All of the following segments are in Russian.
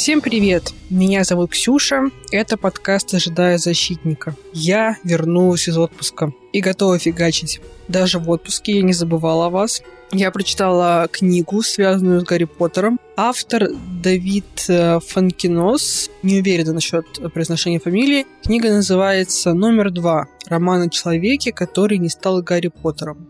Всем привет! Меня зовут Ксюша. Это подкаст «Ожидая защитника». Я вернулась из отпуска и готова фигачить. Даже в отпуске я не забывала о вас. Я прочитала книгу, связанную с Гарри Поттером. Автор Давид э, Фанкинос. Не уверена насчет произношения фамилии. Книга называется «Номер два. Роман о человеке, который не стал Гарри Поттером».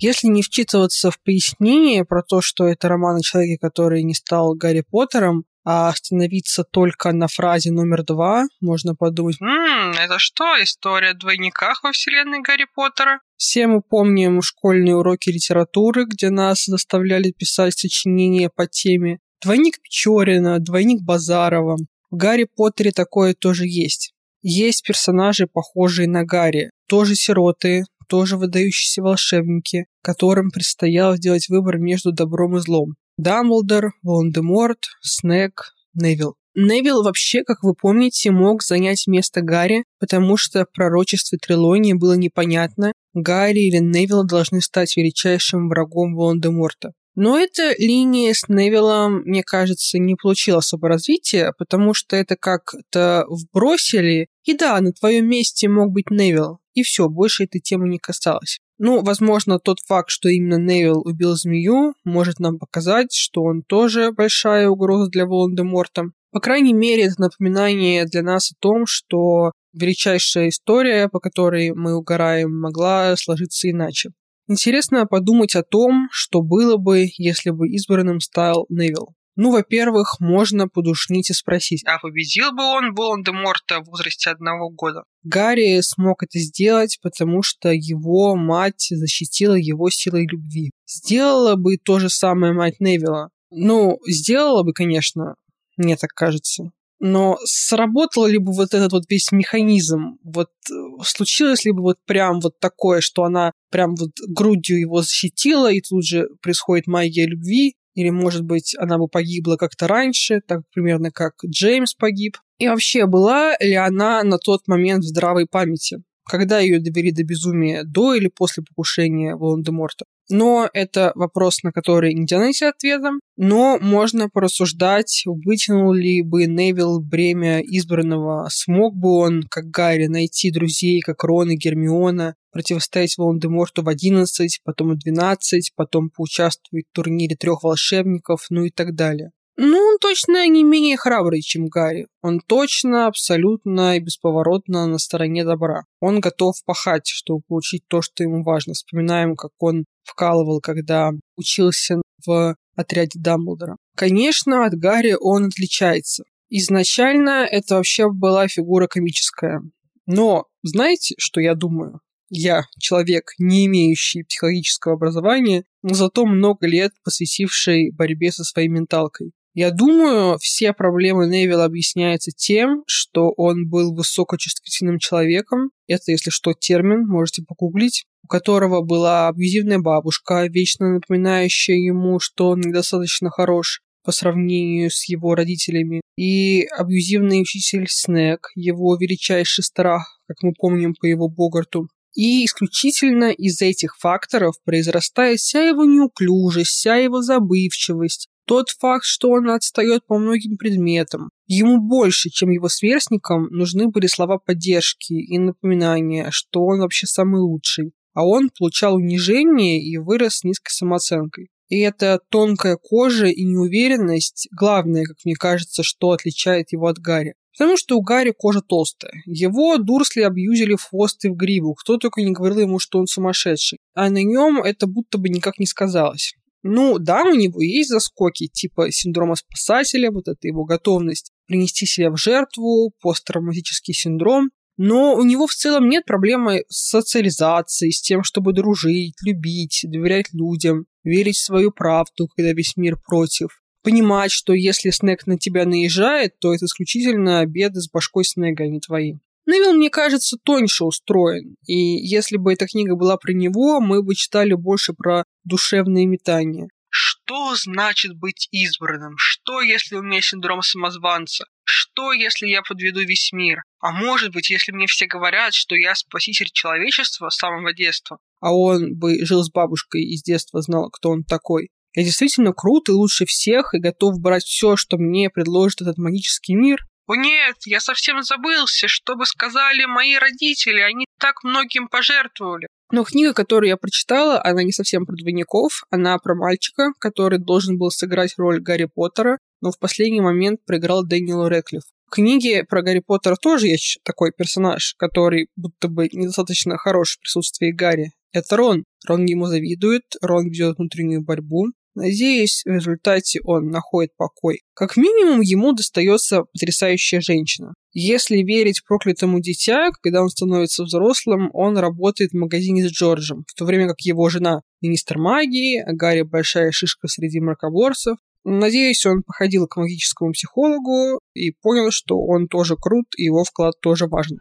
Если не вчитываться в пояснение про то, что это роман о человеке, который не стал Гарри Поттером, а остановиться только на фразе номер два, можно подумать, «Ммм, это что, история о двойниках во вселенной Гарри Поттера?» Все мы помним школьные уроки литературы, где нас заставляли писать сочинения по теме «Двойник Печорина», «Двойник Базарова». В Гарри Поттере такое тоже есть. Есть персонажи, похожие на Гарри, тоже сироты, тоже выдающиеся волшебники, которым предстояло сделать выбор между добром и злом. Дамблдор, Волан-де-Морт, Снег, Невилл. Невилл вообще, как вы помните, мог занять место Гарри, потому что в пророчестве Трилонии было непонятно, Гарри или Невилл должны стать величайшим врагом Волан-де-Морта. Но эта линия с Невиллом, мне кажется, не получила особо развития, потому что это как-то вбросили. И да, на твоем месте мог быть Невилл. И все, больше этой темы не касалось. Ну, возможно, тот факт, что именно Невилл убил змею, может нам показать, что он тоже большая угроза для Волан-де-Морта. По крайней мере, это напоминание для нас о том, что величайшая история, по которой мы угораем, могла сложиться иначе. Интересно подумать о том, что было бы, если бы избранным стал Невилл. Ну, во-первых, можно подушнить и спросить, а победил бы он Волан-де-Морта в возрасте одного года? Гарри смог это сделать, потому что его мать защитила его силой любви. Сделала бы то же самое мать Невилла. Ну, сделала бы, конечно, мне так кажется. Но сработал ли бы вот этот вот весь механизм? Вот э, случилось ли бы вот прям вот такое, что она прям вот грудью его защитила, и тут же происходит магия любви? Или, может быть, она бы погибла как-то раньше, так примерно как Джеймс погиб? И вообще, была ли она на тот момент в здравой памяти? Когда ее довели до безумия, до или после покушения Волан-де-Морта? Но это вопрос, на который нельзя найти ответа. Но можно порассуждать, вытянул ли бы Невилл бремя избранного, смог бы он, как Гарри, найти друзей, как Рон и Гермиона, противостоять Волан-де-Морту в 11, потом в 12, потом поучаствовать в турнире трех волшебников, ну и так далее. Ну, он точно не менее храбрый, чем Гарри. Он точно, абсолютно и бесповоротно на стороне добра. Он готов пахать, чтобы получить то, что ему важно. Вспоминаем, как он вкалывал, когда учился в отряде Дамблдора. Конечно, от Гарри он отличается. Изначально это вообще была фигура комическая. Но знаете, что я думаю? Я человек, не имеющий психологического образования, но зато много лет посвятивший борьбе со своей менталкой. Я думаю, все проблемы Невилла объясняются тем, что он был высокочувствительным человеком. Это, если что, термин, можете погуглить у которого была абьюзивная бабушка, вечно напоминающая ему, что он недостаточно хорош по сравнению с его родителями, и абьюзивный учитель Снег, его величайший страх, как мы помним по его Богарту. И исключительно из этих факторов произрастает вся его неуклюжесть, вся его забывчивость, тот факт, что он отстает по многим предметам. Ему больше, чем его сверстникам, нужны были слова поддержки и напоминания, что он вообще самый лучший. А он получал унижение и вырос с низкой самооценкой. И эта тонкая кожа и неуверенность – главное, как мне кажется, что отличает его от Гарри. Потому что у Гарри кожа толстая. Его Дурсли абьюзили в хвост и в гриву. Кто только не говорил ему, что он сумасшедший. А на нем это будто бы никак не сказалось. Ну, да, у него есть заскоки, типа синдрома спасателя, вот это его готовность принести себя в жертву, посттравматический синдром, но у него в целом нет проблемы с социализацией, с тем, чтобы дружить, любить, доверять людям, верить в свою правду, когда весь мир против. Понимать, что если Снег на тебя наезжает, то это исключительно беды с башкой Снега, а не твои. Невилл, мне кажется, тоньше устроен. И если бы эта книга была про него, мы бы читали больше про душевные метания. Что значит быть избранным? Что, если у меня синдром самозванца? Что, если я подведу весь мир? А может быть, если мне все говорят, что я спаситель человечества с самого детства? А он бы жил с бабушкой и с детства знал, кто он такой. Я действительно крут и лучше всех, и готов брать все, что мне предложит этот магический мир. Нет, я совсем забылся, что бы сказали мои родители, они так многим пожертвовали. Но книга, которую я прочитала, она не совсем про двойников, она про мальчика, который должен был сыграть роль Гарри Поттера, но в последний момент проиграл Дэниелу Рэклифф. В книге про Гарри Поттера тоже есть такой персонаж, который будто бы недостаточно хорош в присутствии Гарри. Это Рон. Рон ему завидует, Рон ведет внутреннюю борьбу. Надеюсь, в результате он находит покой. Как минимум, ему достается потрясающая женщина. Если верить проклятому дитя, когда он становится взрослым, он работает в магазине с Джорджем, в то время как его жена министр магии, а Гарри большая шишка среди мракоборцев. Надеюсь, он походил к магическому психологу и понял, что он тоже крут, и его вклад тоже важен.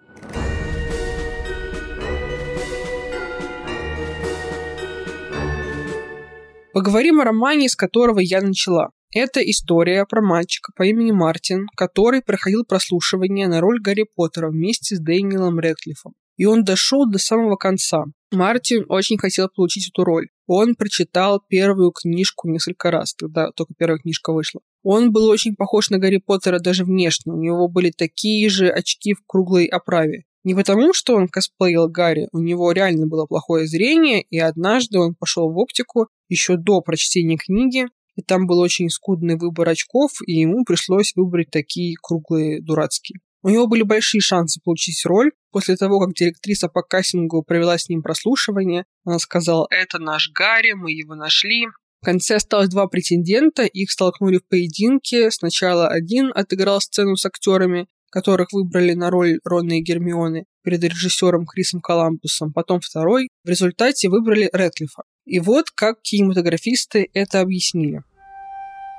Поговорим о романе, с которого я начала. Это история про мальчика по имени Мартин, который проходил прослушивание на роль Гарри Поттера вместе с Дэниелом Рэдклиффом. И он дошел до самого конца. Мартин очень хотел получить эту роль. Он прочитал первую книжку несколько раз, когда только первая книжка вышла. Он был очень похож на Гарри Поттера даже внешне. У него были такие же очки в круглой оправе. Не потому, что он косплеил Гарри, у него реально было плохое зрение, и однажды он пошел в оптику еще до прочтения книги, и там был очень скудный выбор очков, и ему пришлось выбрать такие круглые дурацкие. У него были большие шансы получить роль. После того, как директриса по кастингу провела с ним прослушивание, она сказала «Это наш Гарри, мы его нашли». В конце осталось два претендента, их столкнули в поединке. Сначала один отыграл сцену с актерами, которых выбрали на роль Рона и Гермионы перед режиссером Крисом Коламбусом, потом второй. В результате выбрали Рэдклиффа. И вот как кинематографисты это объяснили.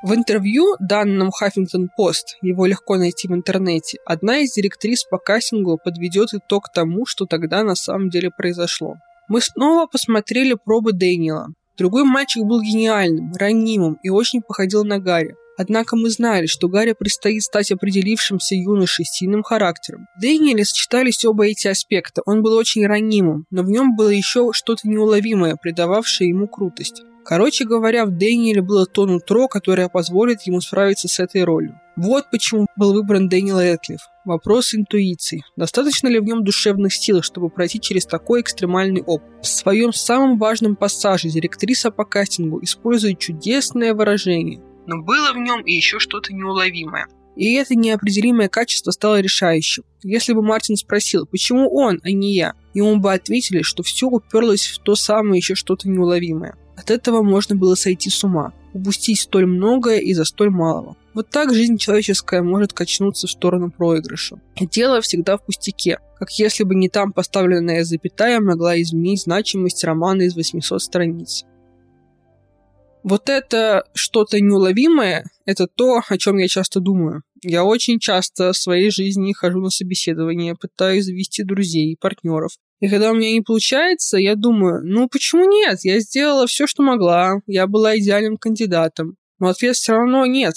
В интервью, данном Huffington Post, его легко найти в интернете, одна из директрис по кастингу подведет итог тому, что тогда на самом деле произошло. Мы снова посмотрели пробы Дэниела. Другой мальчик был гениальным, ранимым и очень походил на Гарри. Однако мы знали, что Гарри предстоит стать определившимся юношей с сильным характером. В Дэниеле сочетались оба эти аспекта. Он был очень ранимым, но в нем было еще что-то неуловимое, придававшее ему крутость. Короче говоря, в Дэниеле было то нутро, которое позволит ему справиться с этой ролью. Вот почему был выбран Дэниел Эдклифф. Вопрос интуиции. Достаточно ли в нем душевных сил, чтобы пройти через такой экстремальный опыт? В своем самом важном пассаже директриса по кастингу использует чудесное выражение. Но было в нем и еще что-то неуловимое. И это неопределимое качество стало решающим. Если бы Мартин спросил, почему он, а не я, ему бы ответили, что все уперлось в то самое еще что-то неуловимое. От этого можно было сойти с ума, упустить столь многое из-за столь малого. Вот так жизнь человеческая может качнуться в сторону проигрыша. И дело всегда в пустяке, как если бы не там поставленная запятая могла изменить значимость романа из 800 страниц. Вот это что-то неуловимое, это то, о чем я часто думаю. Я очень часто в своей жизни хожу на собеседование, пытаюсь завести друзей, партнеров. И когда у меня не получается, я думаю, ну почему нет? Я сделала все, что могла, я была идеальным кандидатом. Но ответ все равно нет.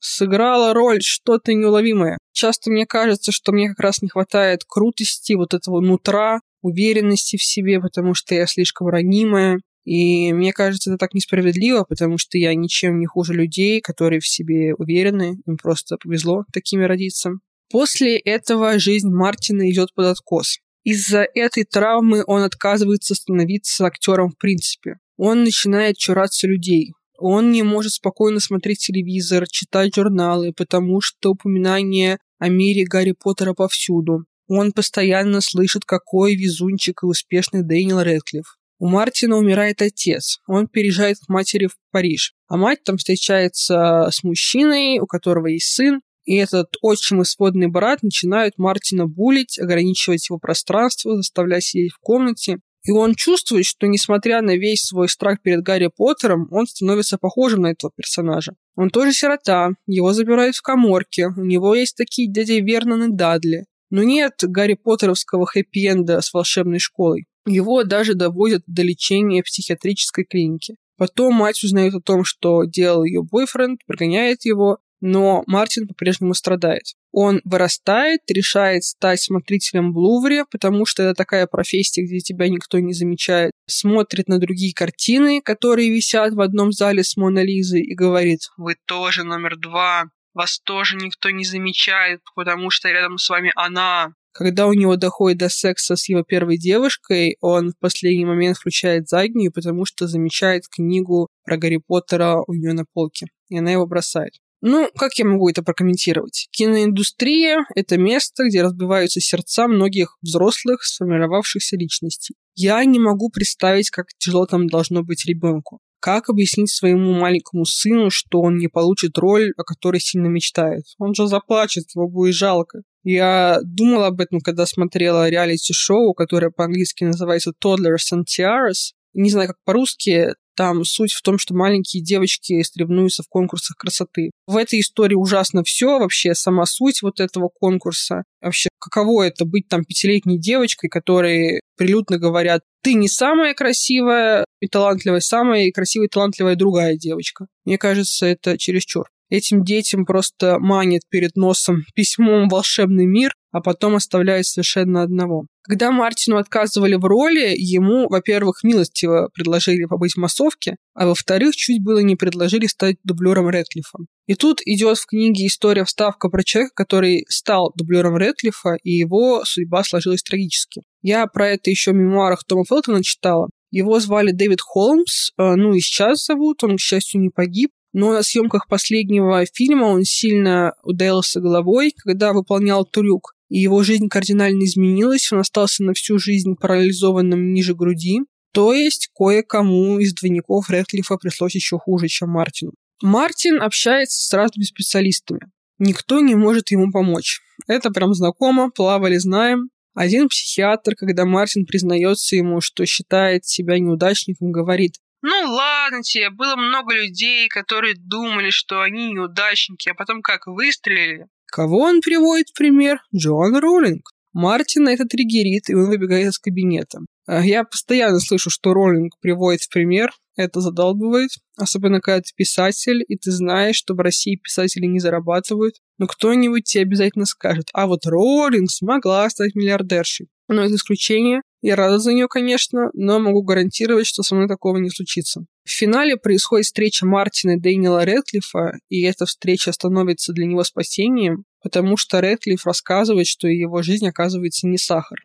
Сыграла роль что-то неуловимое. Часто мне кажется, что мне как раз не хватает крутости, вот этого нутра, уверенности в себе, потому что я слишком ранимая. И мне кажется, это так несправедливо, потому что я ничем не хуже людей, которые в себе уверены, им просто повезло такими родиться. После этого жизнь Мартина идет под откос. Из-за этой травмы он отказывается становиться актером в принципе. Он начинает чураться людей. Он не может спокойно смотреть телевизор, читать журналы, потому что упоминание о мире Гарри Поттера повсюду. Он постоянно слышит, какой везунчик и успешный Дэниел Рэдклифф. У Мартина умирает отец. Он переезжает к матери в Париж. А мать там встречается с мужчиной, у которого есть сын, и этот отчим и сводный брат начинают Мартина булить, ограничивать его пространство, заставлять сидеть в комнате. И он чувствует, что несмотря на весь свой страх перед Гарри Поттером, он становится похожим на этого персонажа. Он тоже сирота, его забирают в коморке, у него есть такие дяди Вернон и Дадли. Но нет Гарри Поттеровского хэппи-энда с волшебной школой. Его даже доводят до лечения в психиатрической клинике. Потом мать узнает о том, что делал ее бойфренд, прогоняет его, но Мартин по-прежнему страдает. Он вырастает, решает стать смотрителем в Лувре, потому что это такая профессия, где тебя никто не замечает. Смотрит на другие картины, которые висят в одном зале с Мона Лизой и говорит, вы тоже номер два, вас тоже никто не замечает, потому что рядом с вами она. Когда у него доходит до секса с его первой девушкой, он в последний момент включает заднюю, потому что замечает книгу про Гарри Поттера у нее на полке, и она его бросает. Ну, как я могу это прокомментировать? Киноиндустрия — это место, где разбиваются сердца многих взрослых, сформировавшихся личностей. Я не могу представить, как тяжело там должно быть ребенку. Как объяснить своему маленькому сыну, что он не получит роль, о которой сильно мечтает? Он же заплачет, его будет жалко. Я думала об этом, когда смотрела реалити-шоу, которое по-английски называется Toddlers and Tiaras. Не знаю, как по-русски, там суть в том, что маленькие девочки соревнуются в конкурсах красоты. В этой истории ужасно все, вообще сама суть вот этого конкурса. Вообще, каково это быть там пятилетней девочкой, которые прилюдно говорят, ты не самая красивая и талантливая, самая красивая и талантливая другая девочка. Мне кажется, это чересчур. Этим детям просто манит перед носом письмом волшебный мир, а потом оставляет совершенно одного. Когда Мартину отказывали в роли, ему, во-первых, милостиво предложили побыть в массовке, а во-вторых, чуть было не предложили стать дублером Рэдклиффа. И тут идет в книге история вставка про человека, который стал дублером Рэдклиффа, и его судьба сложилась трагически. Я про это еще в мемуарах Тома Фелтона читала. Его звали Дэвид Холмс, э, ну и сейчас зовут, он, к счастью, не погиб. Но на съемках последнего фильма он сильно ударился головой, когда выполнял трюк и его жизнь кардинально изменилась, он остался на всю жизнь парализованным ниже груди, то есть кое-кому из двойников Рэдклиффа пришлось еще хуже, чем Мартину. Мартин общается с разными специалистами. Никто не может ему помочь. Это прям знакомо, плавали, знаем. Один психиатр, когда Мартин признается ему, что считает себя неудачником, говорит, ну ладно тебе, было много людей, которые думали, что они неудачники, а потом как выстрелили. Кого он приводит в пример? Джоан Роллинг. Мартина это триггерит, и он выбегает из кабинета. А я постоянно слышу, что Роллинг приводит в пример, это задалбывает, особенно когда ты писатель, и ты знаешь, что в России писатели не зарабатывают, но кто-нибудь тебе обязательно скажет, а вот Роллинг смогла стать миллиардершей. Но это исключение, я рада за нее, конечно, но могу гарантировать, что со мной такого не случится. В финале происходит встреча Мартина и Дэниела Рэдклиффа, и эта встреча становится для него спасением, потому что Рэдклифф рассказывает, что его жизнь оказывается не сахар.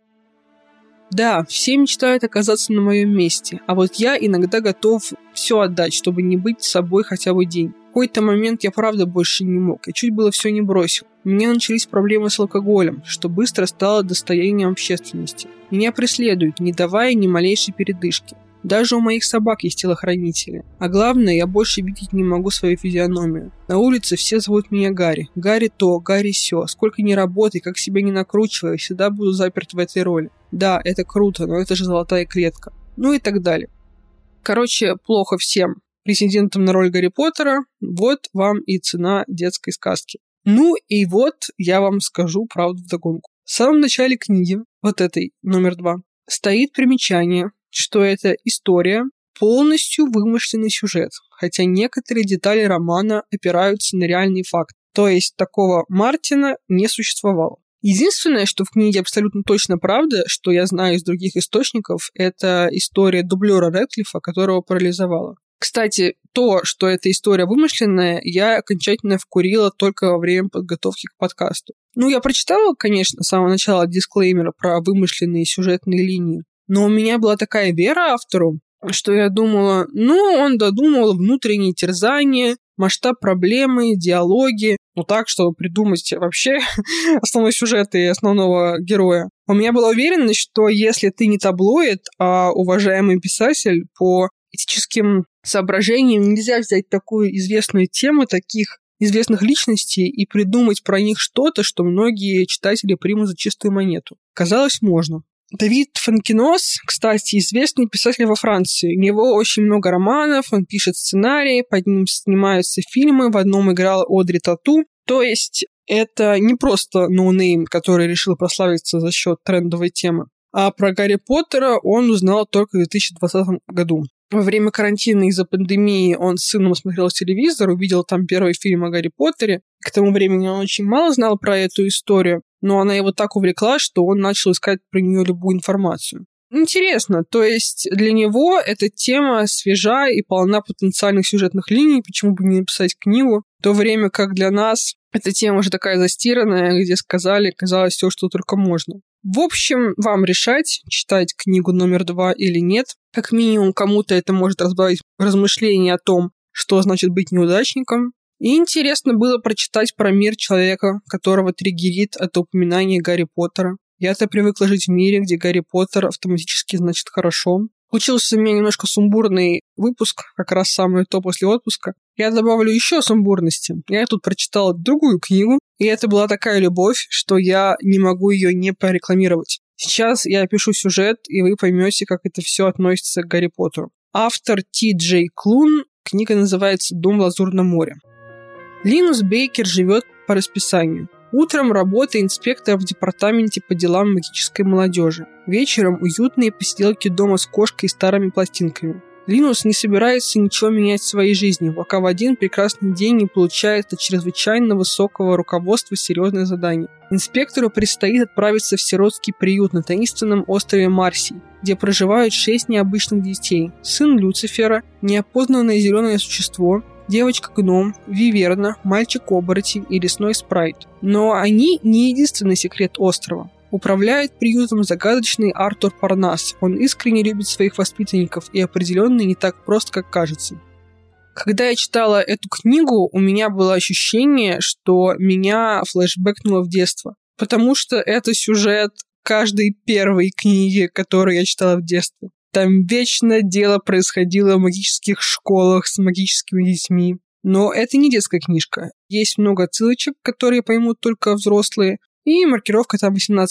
Да, все мечтают оказаться на моем месте, а вот я иногда готов все отдать, чтобы не быть собой хотя бы день. В какой-то момент я правда больше не мог, я чуть было все не бросил. У меня начались проблемы с алкоголем, что быстро стало достоянием общественности. Меня преследуют, не давая ни малейшей передышки. Даже у моих собак есть телохранители. А главное, я больше видеть не могу свою физиономию. На улице все зовут меня Гарри. Гарри то, Гарри сё. Сколько ни работай, как себя не накручивай, всегда буду заперт в этой роли. Да, это круто, но это же золотая клетка. Ну и так далее. Короче, плохо всем. Президентом на роль Гарри Поттера, вот вам и цена детской сказки. Ну и вот я вам скажу правду вдогонку. В самом начале книги, вот этой, номер два, стоит примечание, что это история, полностью вымышленный сюжет, хотя некоторые детали романа опираются на реальный факт. То есть такого Мартина не существовало. Единственное, что в книге абсолютно точно правда, что я знаю из других источников, это история дублера Рэдклиффа, которого парализовала. Кстати, то, что эта история вымышленная, я окончательно вкурила только во время подготовки к подкасту. Ну, я прочитала, конечно, с самого начала дисклеймера про вымышленные сюжетные линии, но у меня была такая вера автору, что я думала, ну, он додумал внутренние терзания, масштаб проблемы, диалоги, ну так, чтобы придумать вообще основной сюжет и основного героя. У меня была уверенность, что если ты не таблоид, а уважаемый писатель по этическим соображениям нельзя взять такую известную тему, таких известных личностей и придумать про них что-то, что многие читатели примут за чистую монету. Казалось, можно. Давид Фонкинос, кстати, известный писатель во Франции. У него очень много романов, он пишет сценарии, по ним снимаются фильмы, в одном играла Одри Тоту. То есть это не просто noname, который решил прославиться за счет трендовой темы. А про Гарри Поттера он узнал только в 2020 году. во время карантина из-за пандемии он с сыном смотрел телевизор, увидел там первый фильм о Гарри Поттере. К тому времени он очень мало знал про эту историю, но она его так увлекла, что он начал искать про нее любую информацию. Интересно, то есть для него эта тема свежа и полна потенциальных сюжетных линий, почему бы не написать книгу, в то время как для нас эта тема уже такая застиранная, где сказали, казалось, все, что только можно. В общем, вам решать, читать книгу номер два или нет. Как минимум, кому-то это может разбавить размышления о том, что значит быть неудачником. И интересно было прочитать про мир человека, которого триггерит от упоминания Гарри Поттера. Я-то привыкла жить в мире, где Гарри Поттер автоматически значит хорошо. Получился у меня немножко сумбурный выпуск, как раз самое то после отпуска. Я добавлю еще сумбурности. Я тут прочитала другую книгу, и это была такая любовь, что я не могу ее не прорекламировать. Сейчас я пишу сюжет, и вы поймете, как это все относится к Гарри Поттеру. Автор Ти Джей Клун, книга называется «Дом в Лазурном море». Линус Бейкер живет по расписанию. Утром работа инспектора в департаменте по делам магической молодежи. Вечером уютные посиделки дома с кошкой и старыми пластинками. Линус не собирается ничего менять в своей жизни, пока в один прекрасный день не получает от чрезвычайно высокого руководства серьезное задание. Инспектору предстоит отправиться в сиротский приют на таинственном острове Марсий, где проживают шесть необычных детей. Сын Люцифера, неопознанное зеленое существо, девочка-гном, виверна, мальчик-оборотень и лесной спрайт. Но они не единственный секрет острова. Управляет приютом загадочный Артур Парнас. Он искренне любит своих воспитанников и определенно не так прост, как кажется. Когда я читала эту книгу, у меня было ощущение, что меня флешбэкнуло в детство. Потому что это сюжет каждой первой книги, которую я читала в детстве. Там вечно дело происходило в магических школах с магическими детьми. Но это не детская книжка. Есть много ссылочек, которые поймут только взрослые. И маркировка там 18+,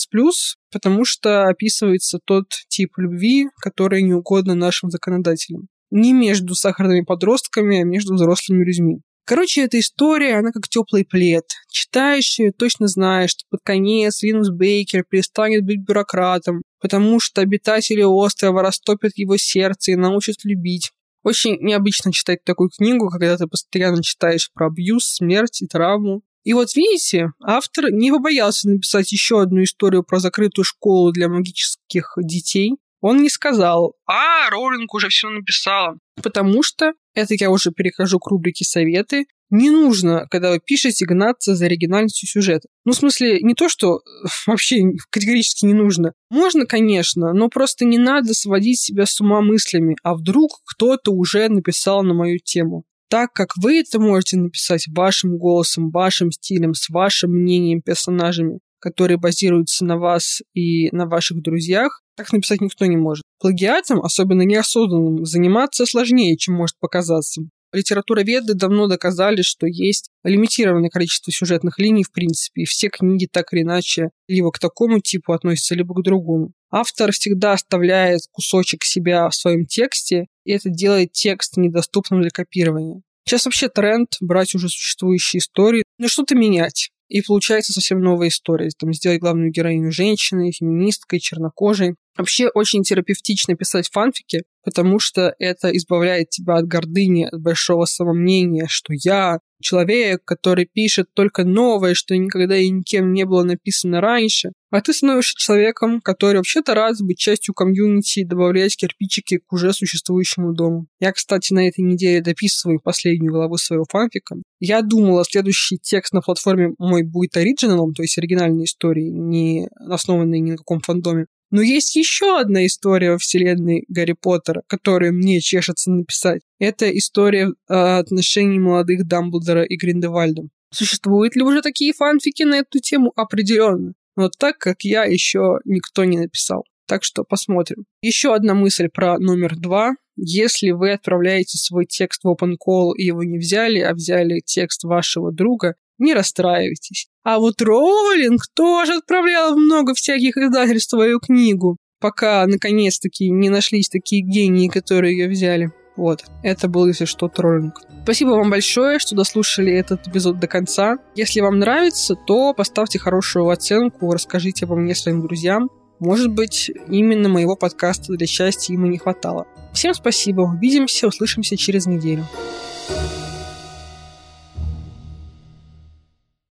потому что описывается тот тип любви, который не угодно нашим законодателям. Не между сахарными подростками, а между взрослыми людьми. Короче, эта история, она как теплый плед. Читаешь точно знаешь, что под конец Линус Бейкер перестанет быть бюрократом, потому что обитатели острова растопят его сердце и научат любить. Очень необычно читать такую книгу, когда ты постоянно читаешь про абьюз, смерть и травму. И вот видите, автор не побоялся написать еще одну историю про закрытую школу для магических детей. Он не сказал, а, Роулинг уже все написала. Потому что, это я уже перехожу к рубрике «Советы», не нужно, когда вы пишете, гнаться за оригинальностью сюжета. Ну, в смысле, не то, что вообще категорически не нужно. Можно, конечно, но просто не надо сводить себя с ума мыслями, а вдруг кто-то уже написал на мою тему. Так как вы это можете написать вашим голосом, вашим стилем, с вашим мнением, персонажами, которые базируются на вас и на ваших друзьях, так написать никто не может. Плагиатом, особенно неосознанным, заниматься сложнее, чем может показаться. Литературоведы давно доказали, что есть лимитированное количество сюжетных линий в принципе, и все книги так или иначе либо к такому типу относятся, либо к другому. Автор всегда оставляет кусочек себя в своем тексте, и это делает текст недоступным для копирования. Сейчас вообще тренд брать уже существующие истории, но что-то менять. И получается совсем новая история. Там сделать главную героиню женщиной, феминисткой, чернокожей. Вообще очень терапевтично писать фанфики, потому что это избавляет тебя от гордыни, от большого самомнения, что я человек, который пишет только новое, что никогда и никем не было написано раньше, а ты становишься человеком, который вообще-то рад быть частью комьюнити и добавлять кирпичики к уже существующему дому. Я, кстати, на этой неделе дописываю последнюю главу своего фанфика. Я думала, следующий текст на платформе мой будет оригиналом, то есть оригинальной историей, не основанной ни на каком фандоме. Но есть еще одна история во вселенной Гарри Поттера, которую мне чешется написать. Это история э, отношений молодых Дамблдора и Гриндевальда. Существуют ли уже такие фанфики на эту тему? Определенно. Но так как я еще никто не написал. Так что посмотрим. Еще одна мысль про номер два. Если вы отправляете свой текст в open call и его не взяли, а взяли текст вашего друга, не расстраивайтесь. А вот Роулинг тоже отправлял много всяких издательств свою книгу, пока наконец-таки не нашлись такие гении, которые ее взяли. Вот, это был, если что, троллинг. Спасибо вам большое, что дослушали этот эпизод до конца. Если вам нравится, то поставьте хорошую оценку, расскажите обо мне своим друзьям. Может быть, именно моего подкаста для счастья им и не хватало. Всем спасибо, увидимся, услышимся через неделю.